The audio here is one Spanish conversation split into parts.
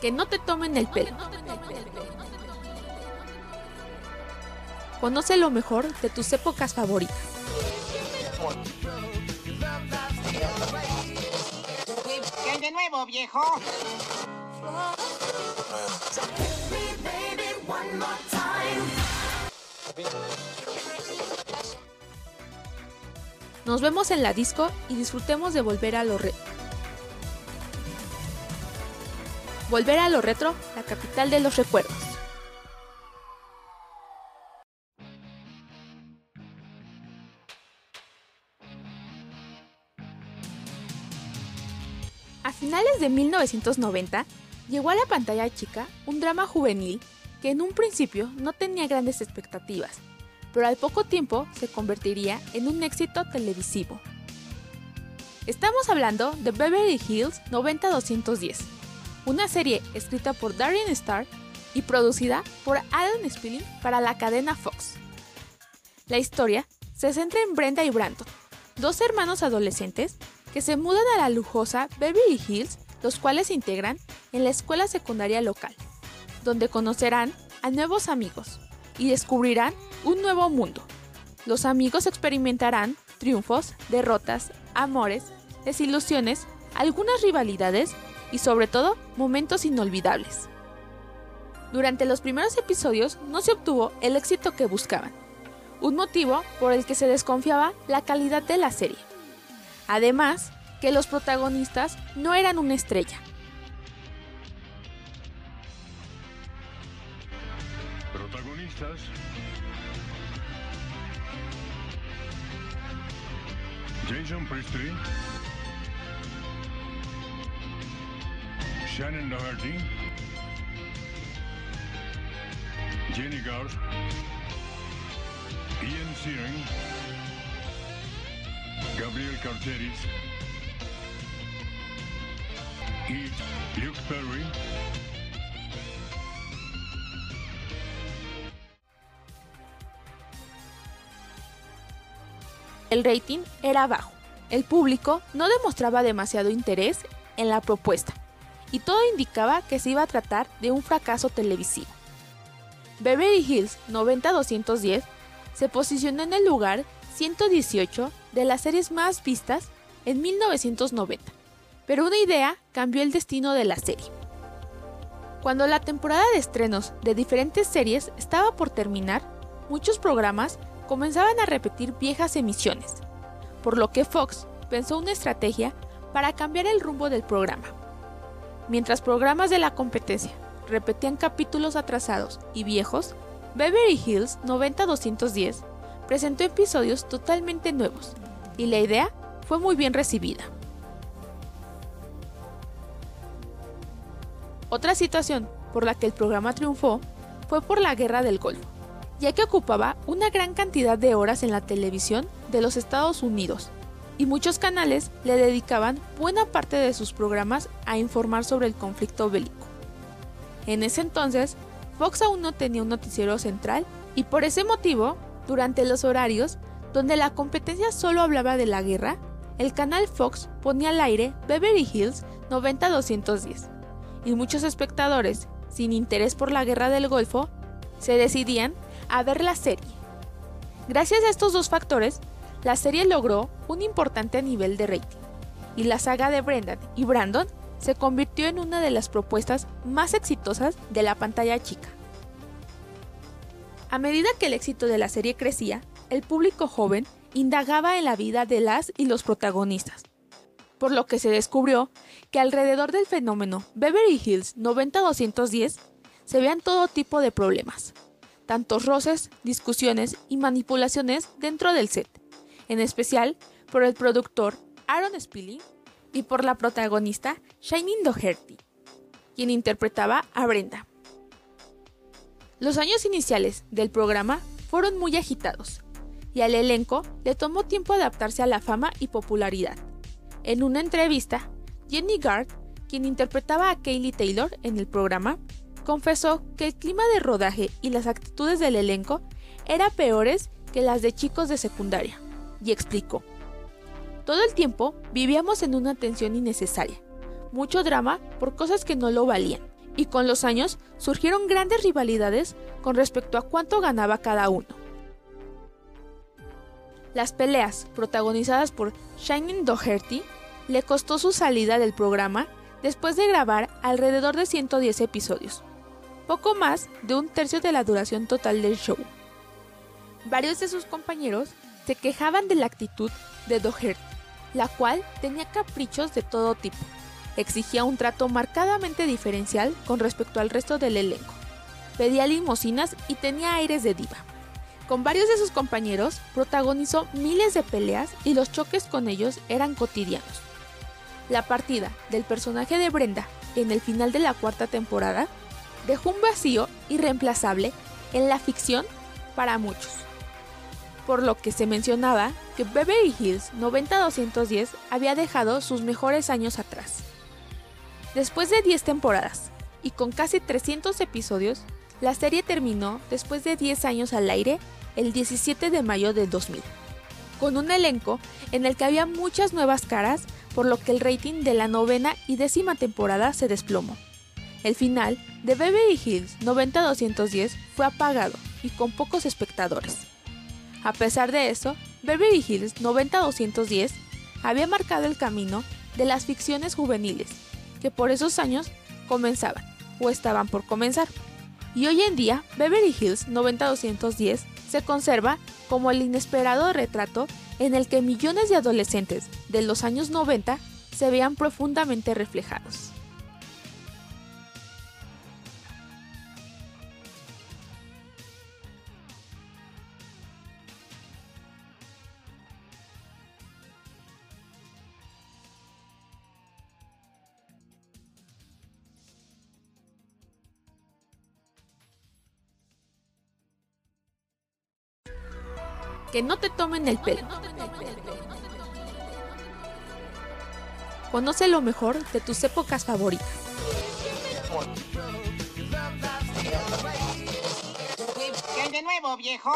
Que no te tomen el pelo. Conoce lo mejor de tus épocas favoritas. ¿Qué de nuevo, viejo? Nos vemos en la disco y disfrutemos de volver a lo retro. Volver a lo retro, la capital de los recuerdos. A finales de 1990, llegó a la pantalla chica un drama juvenil que en un principio no tenía grandes expectativas, pero al poco tiempo se convertiría en un éxito televisivo. Estamos hablando de Beverly Hills 90210, una serie escrita por Darren Star y producida por Adam Spilling para la cadena Fox. La historia se centra en Brenda y Brandon, dos hermanos adolescentes que se mudan a la lujosa Beverly Hills, los cuales se integran en la escuela secundaria local, donde conocerán a nuevos amigos y descubrirán un nuevo mundo. Los amigos experimentarán triunfos, derrotas, amores, desilusiones, algunas rivalidades y sobre todo momentos inolvidables. Durante los primeros episodios no se obtuvo el éxito que buscaban, un motivo por el que se desconfiaba la calidad de la serie. Además, que los protagonistas no eran una estrella. Protagonistas. Jason Priestley. Shannon Doherty. Jenny Garth. Ian Searing. Gabriel Carteris. Y Luke Perry. El rating era bajo. El público no demostraba demasiado interés en la propuesta y todo indicaba que se iba a tratar de un fracaso televisivo. Beverly Hills 90210 se posicionó en el lugar 118 de las series más vistas en 1990, pero una idea cambió el destino de la serie. Cuando la temporada de estrenos de diferentes series estaba por terminar, muchos programas comenzaban a repetir viejas emisiones, por lo que Fox pensó una estrategia para cambiar el rumbo del programa. Mientras programas de la competencia repetían capítulos atrasados y viejos, Beverly Hills 90210 presentó episodios totalmente nuevos, y la idea fue muy bien recibida. Otra situación por la que el programa triunfó fue por la Guerra del Golfo, ya que ocupaba una gran cantidad de horas en la televisión de los Estados Unidos, y muchos canales le dedicaban buena parte de sus programas a informar sobre el conflicto bélico. En ese entonces, Fox aún no tenía un noticiero central y por ese motivo, durante los horarios donde la competencia solo hablaba de la guerra, el canal Fox ponía al aire Beverly Hills 90210 y muchos espectadores, sin interés por la guerra del Golfo, se decidían a ver la serie. Gracias a estos dos factores, la serie logró un importante nivel de rating y la saga de Brendan y Brandon se convirtió en una de las propuestas más exitosas de la pantalla chica. A medida que el éxito de la serie crecía, el público joven indagaba en la vida de las y los protagonistas, por lo que se descubrió que alrededor del fenómeno Beverly Hills 90210 se vean todo tipo de problemas, tantos roces, discusiones y manipulaciones dentro del set, en especial por el productor Aaron Spilling y por la protagonista Shining Doherty, quien interpretaba a Brenda. Los años iniciales del programa fueron muy agitados, y al elenco le tomó tiempo adaptarse a la fama y popularidad. En una entrevista, Jenny Garth, quien interpretaba a Kaylee Taylor en el programa, confesó que el clima de rodaje y las actitudes del elenco eran peores que las de chicos de secundaria, y explicó. Todo el tiempo vivíamos en una tensión innecesaria, mucho drama por cosas que no lo valían, y con los años surgieron grandes rivalidades con respecto a cuánto ganaba cada uno. Las peleas, protagonizadas por Shannon Doherty, le costó su salida del programa después de grabar alrededor de 110 episodios, poco más de un tercio de la duración total del show. Varios de sus compañeros se quejaban de la actitud de Doherty, la cual tenía caprichos de todo tipo. Exigía un trato marcadamente diferencial con respecto al resto del elenco. Pedía limosinas y tenía aires de diva. Con varios de sus compañeros protagonizó miles de peleas y los choques con ellos eran cotidianos. La partida del personaje de Brenda en el final de la cuarta temporada dejó un vacío irreemplazable en la ficción para muchos. Por lo que se mencionaba que Beverly Hills 90210 había dejado sus mejores años atrás. Después de 10 temporadas y con casi 300 episodios, la serie terminó después de 10 años al aire el 17 de mayo del 2000, con un elenco en el que había muchas nuevas caras, por lo que el rating de la novena y décima temporada se desplomó. El final de Beverly Hills 90210 fue apagado y con pocos espectadores. A pesar de eso, Beverly Hills 90210 había marcado el camino de las ficciones juveniles, que por esos años comenzaban o estaban por comenzar. Y hoy en día, Beverly Hills 90210 se conserva como el inesperado retrato en el que millones de adolescentes de los años 90 se vean profundamente reflejados. Que no te tomen el pelo. Conoce lo mejor de tus épocas favoritas. ¿Qué de nuevo, viejo?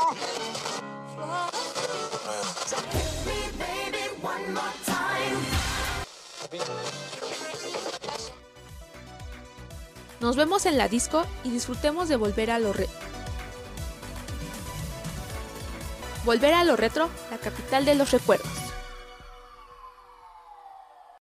Nos vemos en la disco y disfrutemos de volver a lo retro. Volver a lo retro, la capital de los recuerdos.